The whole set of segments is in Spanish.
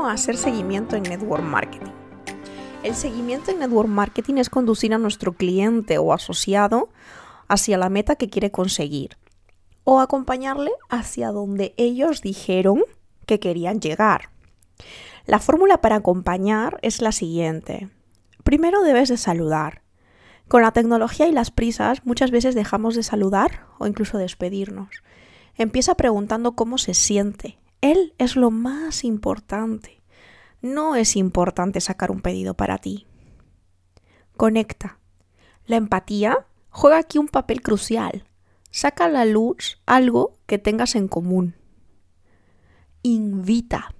¿Cómo hacer seguimiento en network marketing? El seguimiento en network marketing es conducir a nuestro cliente o asociado hacia la meta que quiere conseguir o acompañarle hacia donde ellos dijeron que querían llegar. La fórmula para acompañar es la siguiente. Primero debes de saludar. Con la tecnología y las prisas muchas veces dejamos de saludar o incluso despedirnos. Empieza preguntando cómo se siente. Él es lo más importante. No es importante sacar un pedido para ti. Conecta. La empatía juega aquí un papel crucial saca a la luz algo que tengas en común. Invita.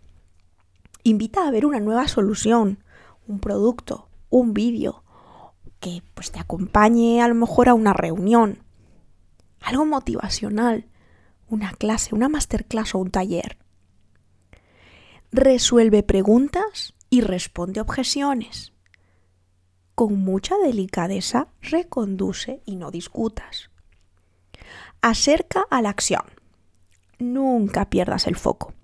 Invita a ver una nueva solución, un producto, un vídeo que pues te acompañe a lo mejor a una reunión, algo motivacional, una clase, una masterclass o un taller. Resuelve preguntas y responde objeciones. Con mucha delicadeza reconduce y no discutas acerca a la acción. Nunca pierdas el foco.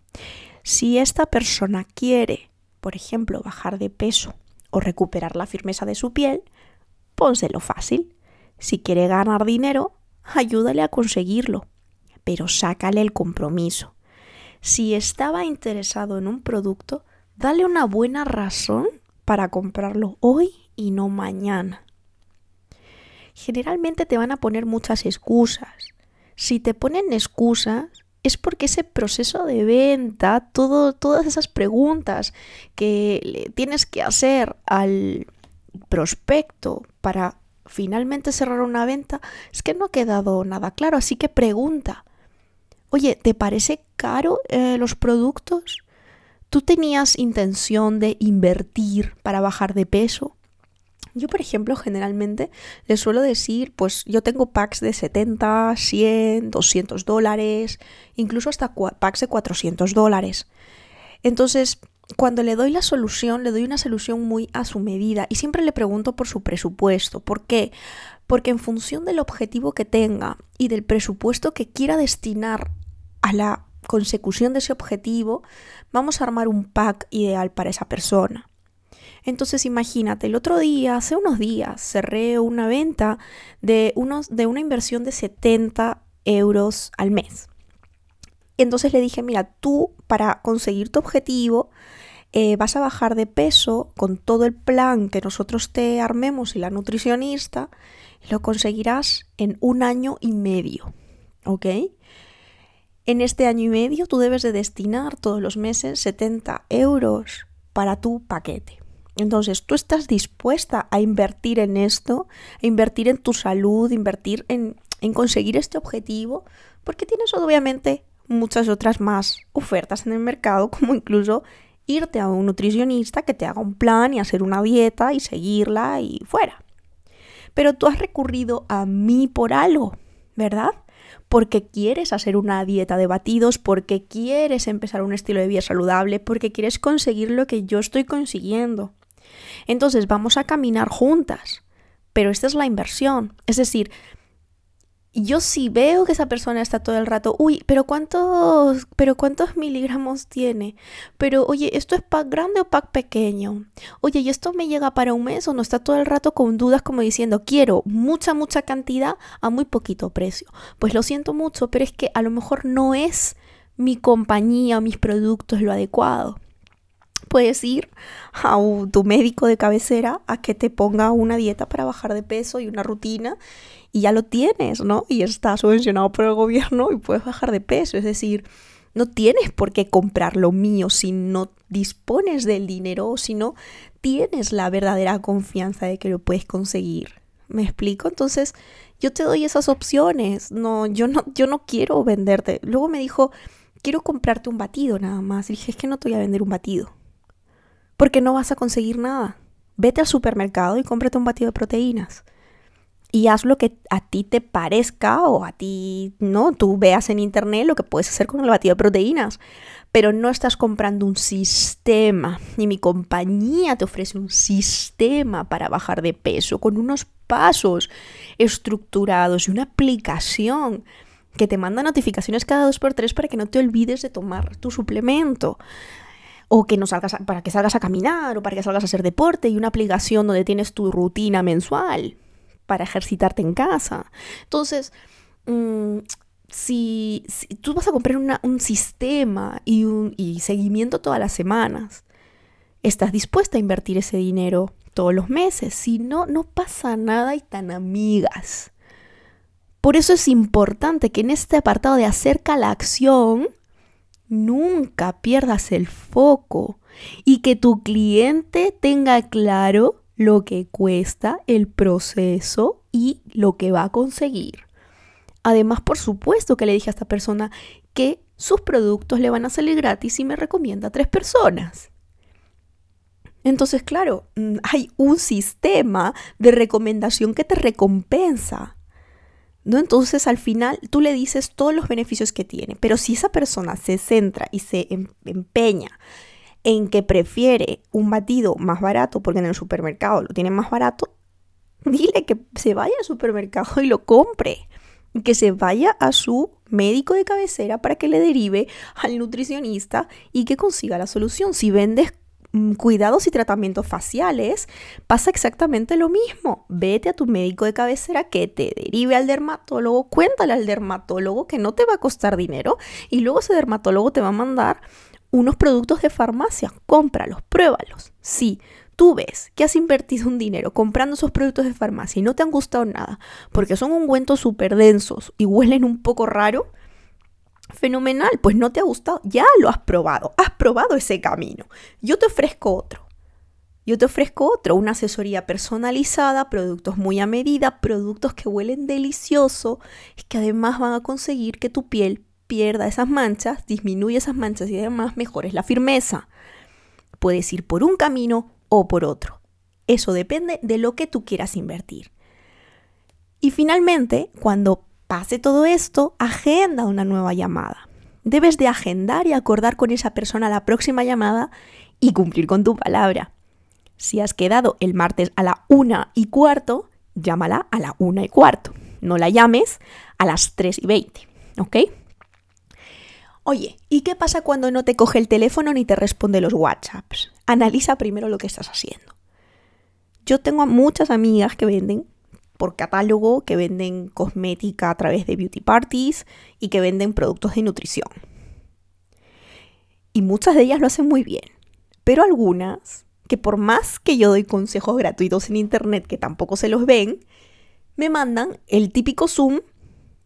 Si esta persona quiere, por ejemplo, bajar de peso o recuperar la firmeza de su piel, pónselo fácil. Si quiere ganar dinero, ayúdale a conseguirlo, pero sácale el compromiso. Si estaba interesado en un producto, dale una buena razón para comprarlo hoy y no mañana. Generalmente te van a poner muchas excusas, si te ponen excusas, es porque ese proceso de venta, todas esas preguntas que tienes que hacer al prospecto para finalmente cerrar una venta, es que no ha quedado nada claro. Así que pregunta, oye, ¿te parece caro eh, los productos? ¿Tú tenías intención de invertir para bajar de peso? Yo, por ejemplo, generalmente les suelo decir, pues yo tengo packs de 70, 100, 200 dólares, incluso hasta packs de 400 dólares. Entonces, cuando le doy la solución, le doy una solución muy a su medida y siempre le pregunto por su presupuesto. ¿Por qué? Porque en función del objetivo que tenga y del presupuesto que quiera destinar la consecución de ese objetivo, vamos a armar un pack ideal para esa persona. Entonces imagínate, el otro día, hace unos días, cerré una venta de, unos, de una inversión de 70 euros al mes. Entonces le dije, mira, tú para conseguir tu objetivo eh, vas a bajar de peso con todo el plan que nosotros te armemos y la nutricionista, lo conseguirás en un año y medio. ¿Ok? En este año y medio tú debes de destinar todos los meses 70 euros para tu paquete. Entonces, tú estás dispuesta a invertir en esto, a invertir en tu salud, invertir en, en conseguir este objetivo, porque tienes obviamente muchas otras más ofertas en el mercado, como incluso irte a un nutricionista que te haga un plan y hacer una dieta y seguirla y fuera. Pero tú has recurrido a mí por algo, ¿verdad? Porque quieres hacer una dieta de batidos, porque quieres empezar un estilo de vida saludable, porque quieres conseguir lo que yo estoy consiguiendo. Entonces vamos a caminar juntas, pero esta es la inversión. Es decir, yo sí veo que esa persona está todo el rato, uy, pero cuántos, pero cuántos miligramos tiene, pero oye, esto es pack grande o pack pequeño, oye, y esto me llega para un mes o no está todo el rato con dudas como diciendo, quiero mucha, mucha cantidad a muy poquito precio. Pues lo siento mucho, pero es que a lo mejor no es mi compañía, mis productos lo adecuado puedes ir a tu médico de cabecera a que te ponga una dieta para bajar de peso y una rutina y ya lo tienes, ¿no? Y está subvencionado por el gobierno y puedes bajar de peso. Es decir, no tienes por qué comprar lo mío si no dispones del dinero o si no tienes la verdadera confianza de que lo puedes conseguir, ¿Me explico? Entonces, yo te doy esas opciones. No, yo no, yo no quiero venderte. Luego me dijo, quiero comprarte un batido nada más. Y dije, es que no te voy a vender un batido. Porque no vas a conseguir nada. Vete al supermercado y cómprate un batido de proteínas. Y haz lo que a ti te parezca o a ti, no, tú veas en internet lo que puedes hacer con el batido de proteínas. Pero no estás comprando un sistema. Y mi compañía te ofrece un sistema para bajar de peso con unos pasos estructurados y una aplicación que te manda notificaciones cada dos por tres para que no te olvides de tomar tu suplemento o que no salgas para que salgas a caminar o para que salgas a hacer deporte y una aplicación donde tienes tu rutina mensual para ejercitarte en casa. Entonces, mm, si, tú vas a comprar un sistema y, un, y seguimiento todas las semanas, estás dispuesta a invertir ese dinero todos los meses. Si no, no pasa nada y tan amigas. Por eso es importante que en este apartado de acerca la acción nunca pierdas el foco y que tu cliente tenga claro lo que cuesta el proceso y lo que va a conseguir. Además, por supuesto que le dije a esta persona que sus productos le van a salir gratis y me recomienda a tres personas. Entonces, claro, mm, hay un sistema de recomendación que te recompensa. ¿No? Entonces al final tú le dices todos los beneficios que tiene, pero si esa persona se centra y se em, empeña en que prefiere un batido más barato porque en el supermercado lo tienen más barato, dile que se vaya al supermercado y lo compre. Que se vaya a su médico de cabecera para que le derive al nutricionista y que consiga la solución. Si vendes cuidados y tratamientos faciales, pasa exactamente lo mismo. Vete a tu médico de cabecera que te derive al dermatólogo, cuéntale al dermatólogo que no te va a costar dinero y luego ese dermatólogo te va a mandar unos productos de farmacia. Cómpralos, pruébalos. Si tú ves que has invertido un dinero comprando esos productos de farmacia y no te han gustado nada porque son ungüentos súper densos y huelen un poco raro, Fenomenal, pues no te ha gustado, ya lo has probado, has probado ese camino. Yo te ofrezco otro. Yo te ofrezco otro, una asesoría personalizada, productos muy a medida, productos que huelen delicioso y que además van a conseguir que tu piel pierda esas manchas, disminuya esas manchas y además mejores la firmeza. Puedes ir por un camino o por otro. Eso depende de lo que tú quieras invertir. Y finalmente, cuando pase todo esto, agenda una nueva llamada. Debes de agendar y acordar con esa persona la próxima llamada y cumplir con tu palabra. Si has quedado el martes a la una y cuarto, llámala a la una y cuarto. No la llames a las tres y veinte, ¿ok? Oye, ¿y qué pasa cuando no te coge el teléfono ni te responde los WhatsApps? Analiza primero lo que estás haciendo. Yo tengo muchas amigas que venden por catálogo que venden cosmética a través de beauty parties y que venden productos de nutrición. Y muchas de ellas lo hacen muy bien, pero algunas, que por más que yo doy consejos gratuitos en internet que tampoco se los ven, me mandan el típico Zoom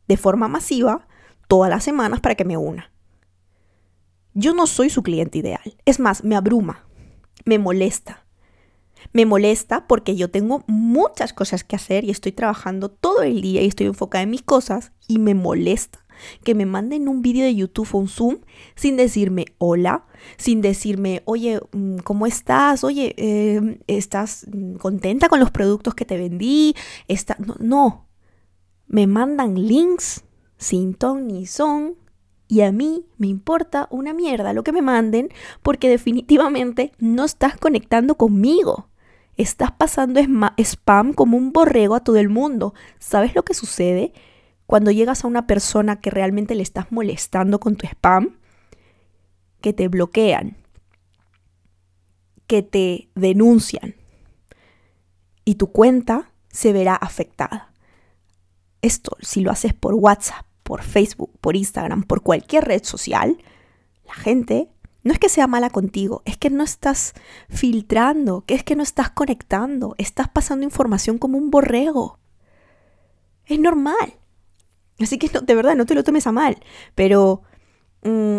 de forma masiva todas las semanas para que me una. Yo no soy su cliente ideal, es más, me abruma, me molesta me molesta porque yo tengo muchas cosas que hacer y estoy trabajando todo el día y estoy enfocada en mis cosas y me molesta que me manden un vídeo de YouTube o un Zoom sin decirme hola, sin decirme, oye, mm, ¿cómo estás? Oye, em, ¿estás contenta con los productos que te vendí? No, no, me mandan links sin ton ni son y a mí me importa una mierda lo que me manden porque definitivamente no estás conectando conmigo. Estás pasando spam como un borrego a todo el mundo. ¿Sabes lo que sucede cuando llegas a una persona que realmente le estás molestando con tu spam? Que te bloquean, que te denuncian y tu cuenta se verá afectada. Esto, si lo haces por WhatsApp, por Facebook, por Instagram, por cualquier red social, la gente no es que sea mala contigo, es que no estás filtrando, que es que no estás conectando, estás pasando información como un borrego. Es normal. Así que de verdad, no te lo tomes a mal, pero mm,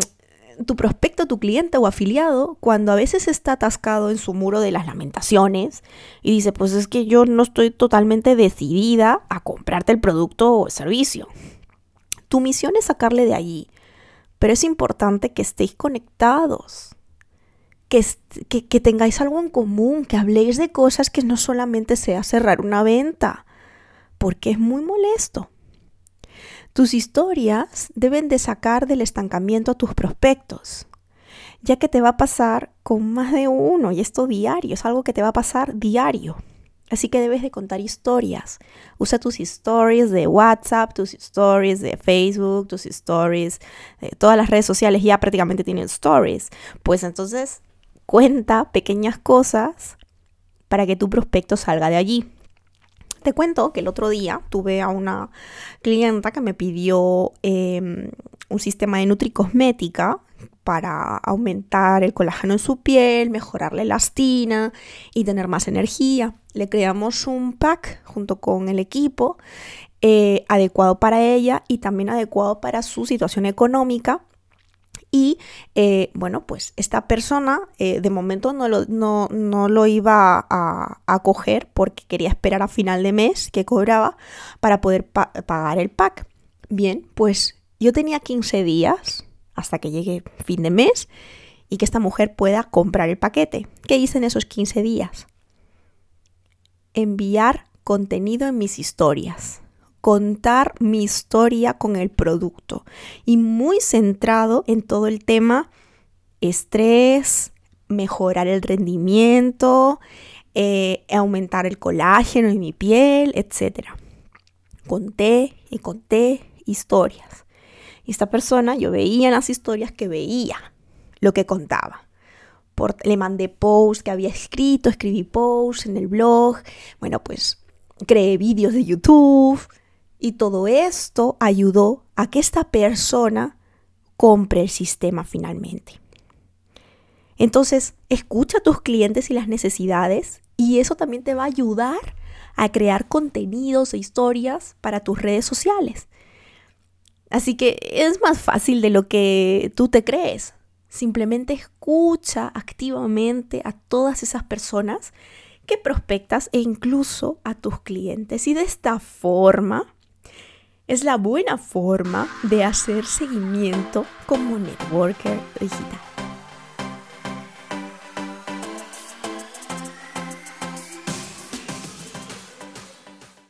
tu prospecto, tu cliente o afiliado, cuando a veces está atascado en su muro de las lamentaciones y dice, pues es que yo no estoy totalmente decidida a comprarte el producto o el servicio. Tu misión es sacarle de allí, pero es importante que estéis conectados, que, que, tengáis algo en común, que habléis de cosas que no solamente sea cerrar una venta, porque es muy molesto. Tus historias deben de sacar del estancamiento a tus prospectos, ya que te va a pasar con más de uno y esto diario, es algo que te va a pasar diario. Así que debes de contar historias. Usa tus stories de WhatsApp, tus stories de Facebook, tus stories de todas las redes sociales ya prácticamente tienen stories. Pues entonces cuenta pequeñas cosas para que tu prospecto salga de allí. Te cuento que el otro día tuve a una clienta que me pidió em, un sistema de nutricosmética para aumentar el colágeno en su piel, mejorar la elastina y tener más energía. Le creamos un pack junto con el equipo eh, adecuado para ella y también adecuado para su situación económica y eh, bueno, pues esta persona eh, de momento no lo, no, lo iba a, a, coger porque quería esperar a final de mes que cobraba para poder pagar el pack. Bien, pues yo tenía 15 días hasta que llegue fin de mes y que esta mujer pueda comprar el paquete. ¿Qué hice en esos 15 días? Enviar contenido en mis historias contar mi historia con el producto y muy centrado en todo el tema estrés, mejorar el rendimiento, eh, aumentar el colágeno en mi piel, etc. Conté y conté historias. Esta persona, yo veía en las historias que veía lo que contaba. le mandé posts que había escrito, escribí posts en el blog, bueno, pues creé vídeos de YouTube, y todo esto ayudó a que esta persona compre el sistema finalmente. Entonces, escucha a tus clientes y las necesidades y eso también te va a ayudar a crear contenidos e historias para tus redes sociales. Así que es más fácil de lo que tú te crees. Simplemente escucha activamente a todas esas personas que prospectas e incluso a tus clientes. Y de esta forma es la buena forma de hacer seguimiento como networker digital.